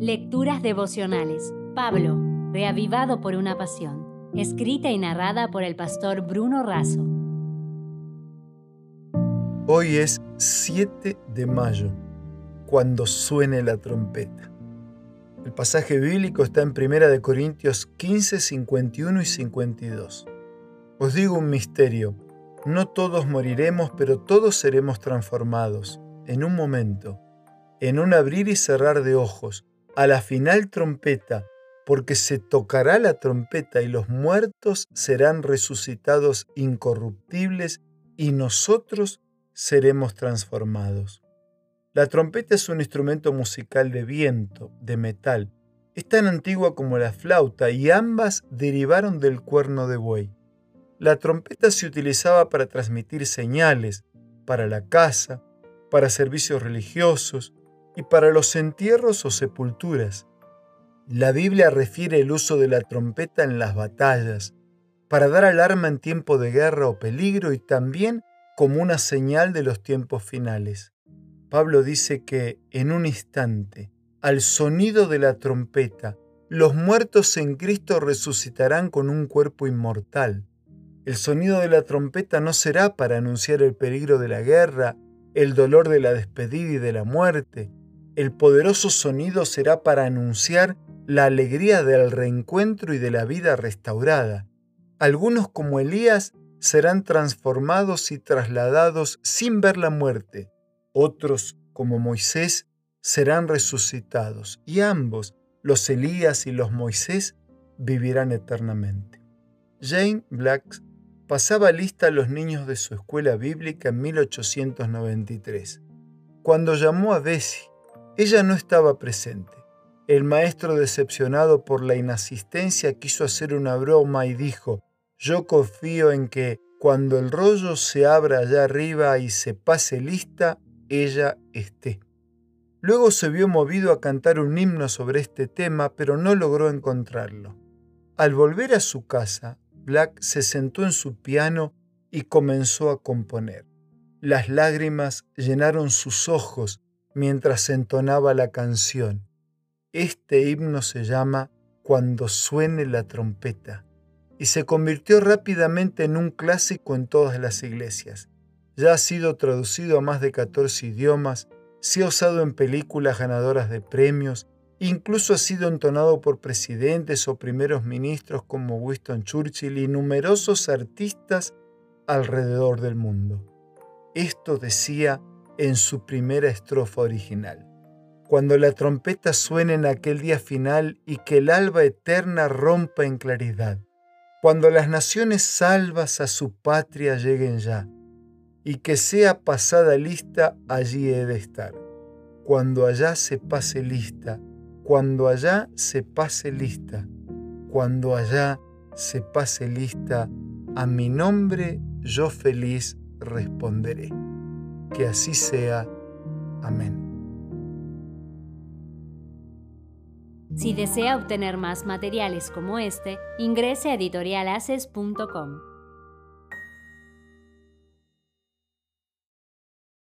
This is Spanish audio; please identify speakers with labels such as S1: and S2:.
S1: Lecturas devocionales. Pablo, reavivado por una pasión. Escrita y narrada por el pastor Bruno Razo.
S2: Hoy es 7 de mayo, cuando suene la trompeta. El pasaje bíblico está en 1 Corintios 15, 51 y 52. Os digo un misterio, no todos moriremos, pero todos seremos transformados, en un momento, en un abrir y cerrar de ojos, a la final trompeta, porque se tocará la trompeta y los muertos serán resucitados incorruptibles y nosotros seremos transformados. La trompeta es un instrumento musical de viento, de metal. Es tan antigua como la flauta y ambas derivaron del cuerno de buey. La trompeta se utilizaba para transmitir señales, para la caza, para servicios religiosos y para los entierros o sepulturas. La Biblia refiere el uso de la trompeta en las batallas, para dar alarma en tiempo de guerra o peligro y también como una señal de los tiempos finales. Pablo dice que en un instante, al sonido de la trompeta, los muertos en Cristo resucitarán con un cuerpo inmortal. El sonido de la trompeta no será para anunciar el peligro de la guerra, el dolor de la despedida y de la muerte. El poderoso sonido será para anunciar la alegría del reencuentro y de la vida restaurada. Algunos como Elías serán transformados y trasladados sin ver la muerte, otros, como Moisés, serán resucitados, y ambos, los Elías y los Moisés, vivirán eternamente. Jane Black pasaba lista a los niños de su escuela bíblica en 1893. Cuando llamó a Bessie, ella no estaba presente. El maestro, decepcionado por la inasistencia, quiso hacer una broma y dijo, yo confío en que cuando el rollo se abra allá arriba y se pase lista, ella esté. Luego se vio movido a cantar un himno sobre este tema, pero no logró encontrarlo. Al volver a su casa, Black se sentó en su piano y comenzó a componer. Las lágrimas llenaron sus ojos mientras entonaba la canción. Este himno se llama Cuando suene la trompeta y se convirtió rápidamente en un clásico en todas las iglesias. Ya ha sido traducido a más de 14 idiomas, se ha usado en películas ganadoras de premios, incluso ha sido entonado por presidentes o primeros ministros como Winston Churchill y numerosos artistas alrededor del mundo. Esto decía en su primera estrofa original. Cuando la trompeta suene en aquel día final y que el alba eterna rompa en claridad, cuando las naciones salvas a su patria lleguen ya, y que sea pasada lista, allí he de estar. Cuando allá se pase lista, cuando allá se pase lista, cuando allá se pase lista, a mi nombre yo feliz responderé. Que así sea. Amén.
S1: Si desea obtener más materiales como este, ingrese a editorialaces.com.